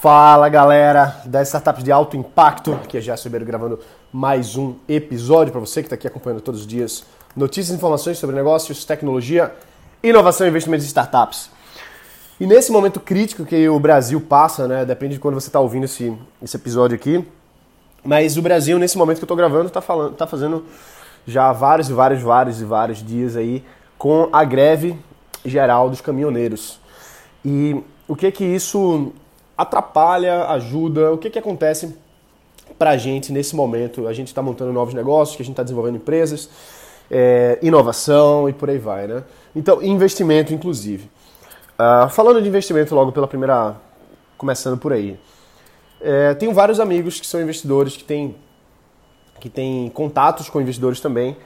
Fala galera das startups de alto impacto, aqui é Gerson Ribeiro gravando mais um episódio para você que está aqui acompanhando todos os dias notícias e informações sobre negócios, tecnologia, inovação e investimentos em startups. E nesse momento crítico que o Brasil passa, né, depende de quando você está ouvindo esse, esse episódio aqui, mas o Brasil nesse momento que eu estou gravando está tá fazendo já vários e vários, vários e vários dias aí com a greve geral dos caminhoneiros. E o que que isso atrapalha, ajuda? O que, que acontece para a gente nesse momento? A gente está montando novos negócios, que a gente está desenvolvendo empresas, é, inovação e por aí vai, né? Então, investimento, inclusive. Uh, falando de investimento logo pela primeira... Começando por aí. É, tenho vários amigos que são investidores, que têm, que têm contatos com investidores também,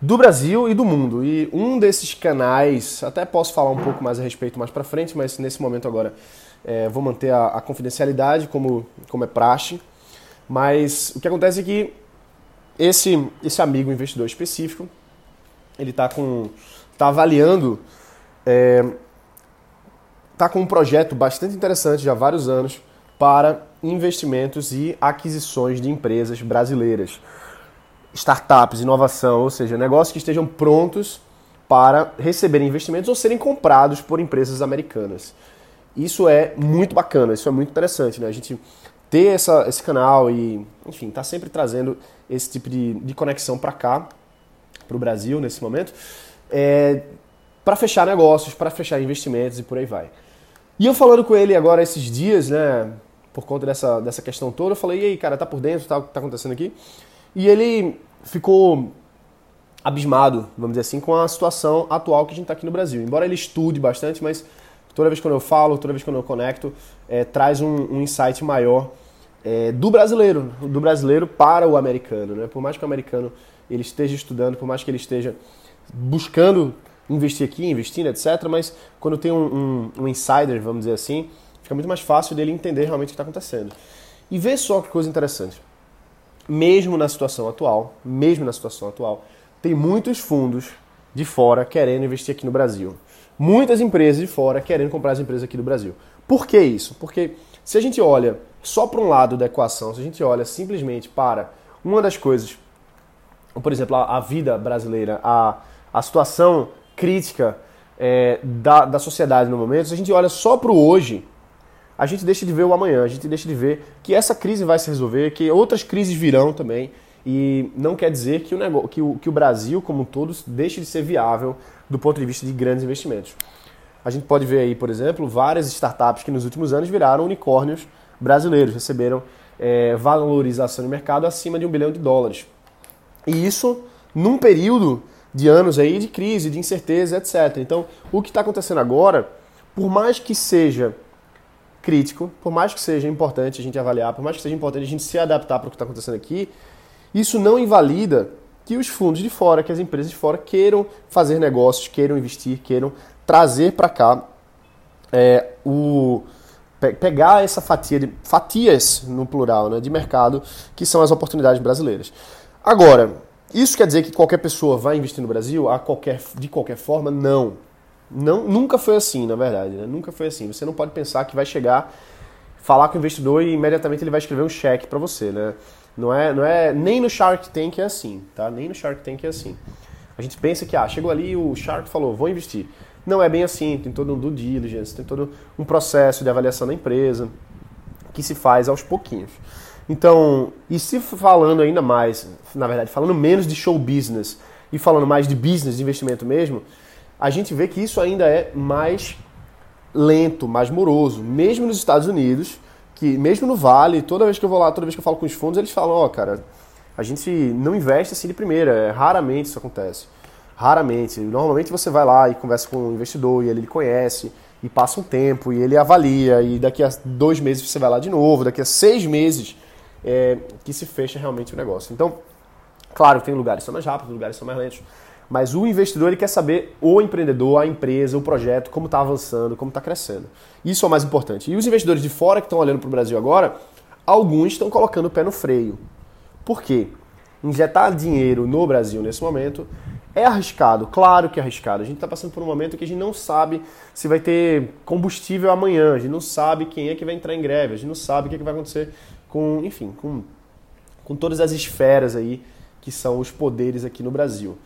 do Brasil e do mundo. E um desses canais, até posso falar um pouco mais a respeito mais para frente, mas nesse momento agora é, vou manter a, a, confidencialidade como, como é praxe. Mas o que acontece é que esse, esse amigo investidor específico, ele está tá avaliando, está é, tá com um projeto bastante interessante já há vários anos para investimentos e aquisições de empresas brasileiras. Startups, inovação, ou seja, negócios que estejam prontos para receberem investimentos ou serem comprados por empresas americanas. Isso é muito bacana, isso é muito interessante, né? A gente ter essa, esse canal e, enfim, tá sempre trazendo esse tipo de, de conexão para cá, para o Brasil nesse momento, é, para fechar negócios, para fechar investimentos e por aí vai. E eu falando com ele agora esses dias, né, por conta dessa, dessa questão toda, eu falei, e aí, cara, tá por dentro, tá, tá acontecendo aqui? E ele ficou abismado, vamos dizer assim, com a situação atual que a gente está aqui no Brasil. Embora ele estude bastante, mas toda vez que eu falo, toda vez que eu conecto, é, traz um, um, insight maior é, do brasileiro, do brasileiro para o americano. Né? Por mais que o americano ele esteja estudando, por mais que ele esteja buscando investir aqui, investindo, etc., mas quando tem um, um, um insider, vamos dizer assim, fica muito mais fácil dele entender realmente o que está acontecendo. E vê só que coisa interessante. Mesmo na situação atual, mesmo na situação atual, tem muitos fundos de fora querendo investir aqui no Brasil muitas empresas de fora querendo comprar as empresas aqui do Brasil. Por que isso? Porque se a gente olha só para um lado da equação, se a gente olha simplesmente para uma das coisas, por exemplo, a, vida brasileira, a, a situação crítica é, da, da sociedade no momento, se a gente olha só para o hoje, a gente deixa de ver o amanhã, a gente deixa de ver que essa crise vai se resolver, que outras crises virão também, e não quer dizer que o, negócio, que o, que o Brasil, como um todo, deixe de ser viável do ponto de vista de grandes investimentos. A gente pode ver aí, por exemplo, várias startups que nos últimos anos viraram unicórnios brasileiros, receberam é, valorização no mercado acima de um bilhão de dólares. E isso num período de anos aí de crise, de incerteza, etc. Então, o que está acontecendo agora, por mais que seja crítico, por mais que seja importante a gente avaliar, por mais que seja importante a gente se adaptar para o que está acontecendo aqui, isso não invalida que os fundos de fora, que as empresas de fora queiram fazer negócios, queiram investir, queiram trazer para cá é, o pegar essa fatia de fatias no plural, né, de mercado, que são as oportunidades brasileiras. Agora, isso quer dizer que qualquer pessoa vai investir no Brasil a qualquer, de qualquer forma? Não. Não nunca foi assim, na verdade. Né? Nunca foi assim. Você não pode pensar que vai chegar, falar com o investidor e imediatamente ele vai escrever um cheque para você. Né? Não é, não é nem no Shark Tank é assim, tá? Nem no Shark Tank é assim. A gente pensa que ah, chegou ali o Shark falou, vou investir. Não é bem assim, tem todo um due diligence, tem todo um processo de avaliação da empresa que se faz aos pouquinhos. Então, e se falando ainda mais, na verdade, falando menos de show business e falando mais de business, de investimento mesmo, a gente vê que isso ainda é mais lento, mais moroso. Mesmo nos Estados Unidos, que mesmo no Vale, toda vez que eu vou lá, toda vez que eu falo com os fundos, eles falam, ó, oh, cara, a gente não investe assim de primeira, é, raramente isso acontece. Raramente. Normalmente você vai lá e conversa com o um investidor e ele lhe conhece, e passa um tempo, e ele avalia, e daqui a dois meses você vai lá de novo, daqui a seis meses é, que se fecha realmente o negócio. Então, claro, tem lugares que são mais rápidos, lugares que são mais lentos, mas o investidor ele quer saber o empreendedor, a empresa, o projeto, como está avançando, como está crescendo. Isso é o mais importante. E os investidores de fora que estão olhando para o Brasil agora, alguns estão colocando o pé no freio. Por quê? Injetar dinheiro no Brasil nesse momento É arriscado, claro que é arriscado. A gente está passando por um momento que a gente não sabe se vai ter combustível amanhã, a gente não sabe quem é que vai entrar em greve, a gente não sabe o que, é que vai acontecer com, enfim, com, com todas as esferas aí que são os poderes aqui no Brasil.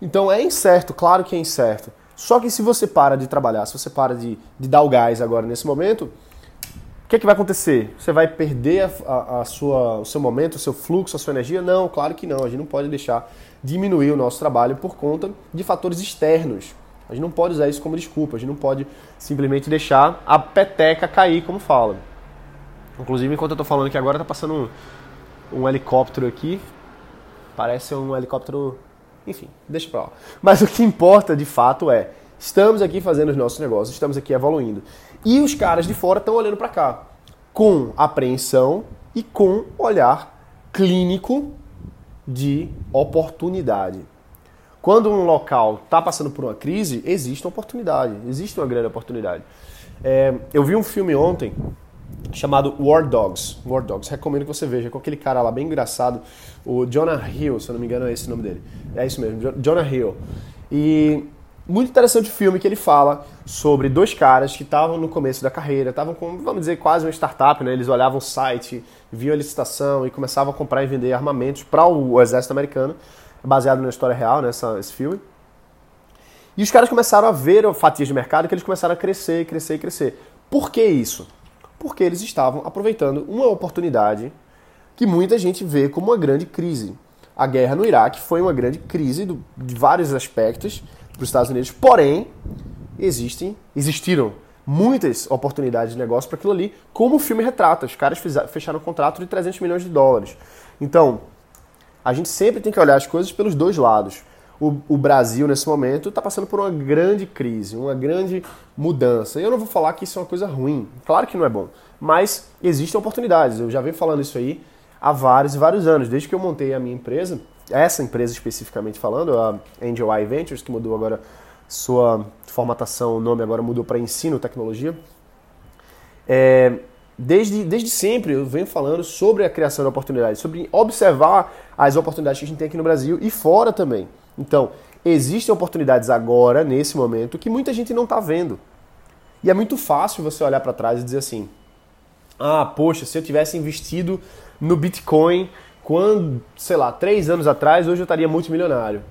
Então é incerto, claro que é incerto. Só que se você para de trabalhar, se você para de, de dar o gás agora nesse momento, o que, é que vai acontecer? Você vai perder a, a, a, sua, o seu momento, o seu fluxo, a sua energia? Não, claro que não. A gente não pode deixar diminuir o nosso trabalho por conta de fatores externos. A gente não pode usar isso como desculpa, a gente não pode simplesmente deixar a peteca cair, como fala. Inclusive, enquanto eu estou falando aqui agora, está passando um, um, helicóptero aqui. Parece um helicóptero. Enfim, deixa pra lá. Mas o que importa de fato é: estamos aqui fazendo os nossos negócios, estamos aqui evoluindo. E os caras de fora estão olhando para cá com apreensão e com olhar clínico de oportunidade. Quando um local está passando por uma crise, existe uma oportunidade, existe uma grande oportunidade. É, eu vi um filme ontem chamado War Dogs. War Dogs, recomendo que você veja, com aquele cara lá bem engraçado, o Jonah Hill, se eu não me engano é esse o nome dele. É isso mesmo, Jonah Hill. E muito interessante o filme que ele fala sobre dois caras que estavam no começo da carreira, estavam com, vamos dizer, quase uma startup, né? Eles olhavam o site, viam a licitação e começavam a comprar e vender armamentos para o exército americano, baseado na história real, né, esse filme. E os caras começaram a ver fatias de mercado que eles começaram a crescer, crescer, crescer. Por que isso? Porque eles estavam aproveitando uma oportunidade que muita gente vê como uma grande crise. A guerra no Iraque foi uma grande crise do, de vários aspectos, para os Estados Unidos. Porém, existem, existiram muitas oportunidades de negócio para aquilo ali, como o filme retrata. Os caras fecharam um contrato de 300 milhões de dólares. Então, a gente sempre tem que olhar as coisas pelos dois lados. O, o Brasil, nesse momento, está passando por uma grande crise, uma grande mudança. Eu não vou falar que isso é uma coisa ruim, claro que não é bom, mas existem oportunidades. Eu já venho falando isso aí há vários e vários anos. Desde que eu montei a minha empresa, essa empresa especificamente falando, a Angel Eye Ventures, que mudou agora sua formatação, o nome agora mudou para Ensino Tecnologia. É, desde, desde sempre eu venho falando sobre a criação de oportunidades, sobre observar as oportunidades que a gente tem aqui no Brasil e fora também. Então, existem oportunidades agora, nesse momento, que muita gente não está vendo. E é muito fácil você olhar para trás e dizer assim: ah, poxa, se eu tivesse investido no Bitcoin quando, sei lá, três anos atrás, hoje eu estaria multimilionário.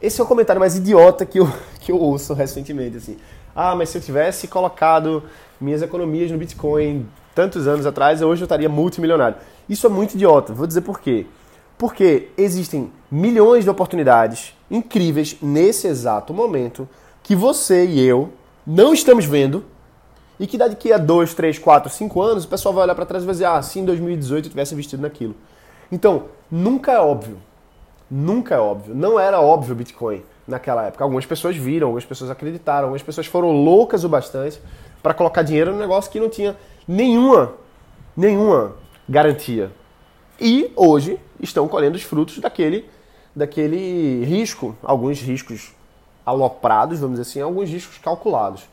Esse é o comentário mais idiota que eu, que eu ouço recentemente, assim. Ah, mas se eu tivesse colocado minhas economias no Bitcoin tantos anos atrás, hoje eu estaria multimilionário. Isso é muito idiota. Vou dizer por quê. Porque existem milhões de oportunidades incríveis nesse exato momento que você e eu não estamos vendo e que daqui a 2, 3, 4, 5 anos o pessoal vai olhar para trás e vai dizer: ah, em 2018 eu tivesse investido naquilo. Então, nunca é óbvio. Nunca é óbvio. Não era óbvio o Bitcoin naquela época. Algumas pessoas viram, algumas pessoas acreditaram, algumas pessoas foram loucas o bastante para colocar dinheiro no negócio que não tinha nenhuma, nenhuma garantia. E hoje estão colhendo os frutos daquele, daquele risco, alguns riscos aloprados, vamos dizer assim, alguns riscos calculados.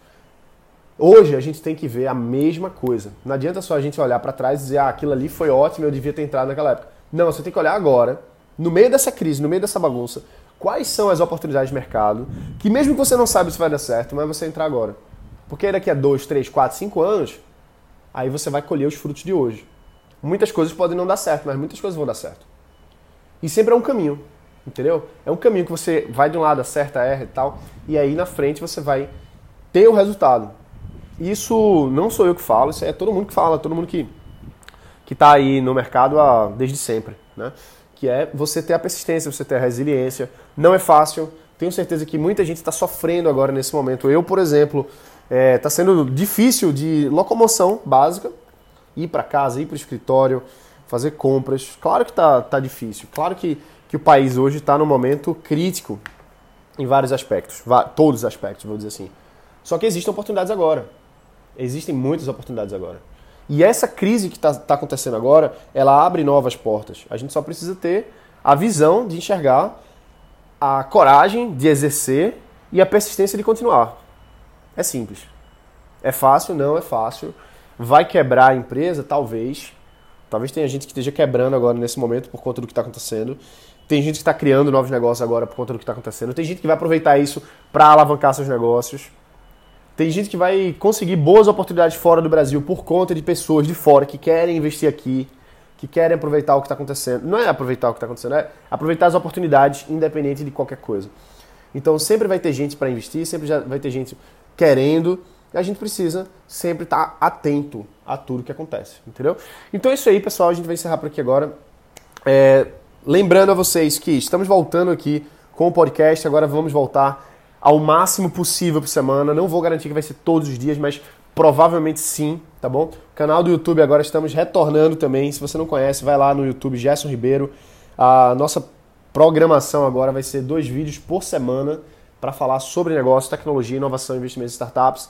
Hoje a gente tem que ver a mesma coisa. Não adianta só a gente olhar para trás e dizer, ah, aquilo ali foi ótimo, eu devia ter entrado naquela época. Não, você tem que olhar agora, no meio dessa crise, no meio dessa bagunça, quais são as oportunidades de mercado que mesmo que você não sabe se vai dar certo, mas você entrar agora. Porque daqui a 2, 3, 4, 5 anos, aí você vai colher os frutos de hoje. Muitas coisas podem não dar certo, mas muitas coisas vão dar certo. E sempre é um caminho, entendeu? É um caminho que você vai de um lado, acerta, erra e tal, e aí na frente você vai ter o resultado. Isso não sou eu que falo, isso é todo mundo que fala, todo mundo que que está aí no mercado há, desde sempre, né? Que é você ter a persistência, você ter a resiliência. Não é fácil. Tenho certeza que muita gente está sofrendo agora nesse momento. Eu, por exemplo, está tá sendo difícil de locomoção básica, ir para casa, ir para o escritório, fazer compras. Claro que está tá difícil. Claro que, que o país hoje está num momento crítico em vários aspectos, todos os aspectos, vou dizer assim. Só que existem oportunidades agora. Existem muitas oportunidades agora. E essa crise que está tá acontecendo agora, ela abre novas portas. A gente só precisa ter a visão de enxergar, a coragem de exercer e a persistência de continuar. É simples. É fácil? Não é fácil. Vai quebrar a empresa? Talvez. Talvez tenha gente que esteja quebrando agora nesse momento por conta do que está acontecendo. Tem gente que está criando novos negócios agora por conta do que está acontecendo. Tem gente que vai aproveitar isso para alavancar seus negócios. Tem gente que vai conseguir boas oportunidades fora do Brasil por conta de pessoas de fora que querem investir aqui, que querem aproveitar o que está acontecendo. Não é aproveitar o que está acontecendo, é aproveitar as oportunidades, independente de qualquer coisa. Então sempre vai ter gente para investir, sempre vai ter gente querendo. E a gente precisa sempre estar tá atento a tudo que acontece, entendeu? Então é isso aí, pessoal. A gente vai encerrar por aqui agora. É, lembrando a vocês que estamos voltando aqui com o podcast. Agora vamos voltar ao máximo possível por semana. Não vou garantir que vai ser todos os dias, mas provavelmente sim, tá bom? Canal do YouTube agora estamos retornando também. Se você não conhece, vai lá no YouTube Gerson Ribeiro. A nossa programação agora vai ser dois vídeos por semana para falar sobre negócio, tecnologia, inovação, investimentos e startups.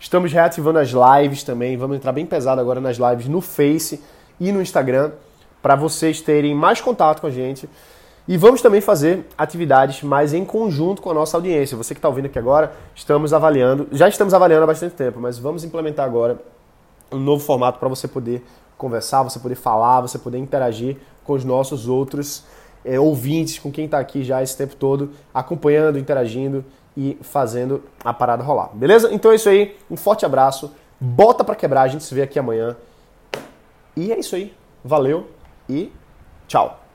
Estamos reativando as lives também, vamos entrar bem pesado agora nas lives no Face e no Instagram para vocês terem mais contato com a gente. E vamos também fazer atividades mais em conjunto com a nossa audiência. Você que está ouvindo aqui agora, estamos avaliando, já estamos avaliando há bastante tempo, mas vamos implementar agora um novo formato para você poder conversar, você poder falar, você poder interagir com os nossos outros é, ouvintes, com quem está aqui já esse tempo todo, acompanhando, interagindo e fazendo a parada rolar. Beleza? Então é isso aí. Um forte abraço. Bota para quebrar. A gente se vê aqui amanhã. E é isso aí. Valeu e tchau.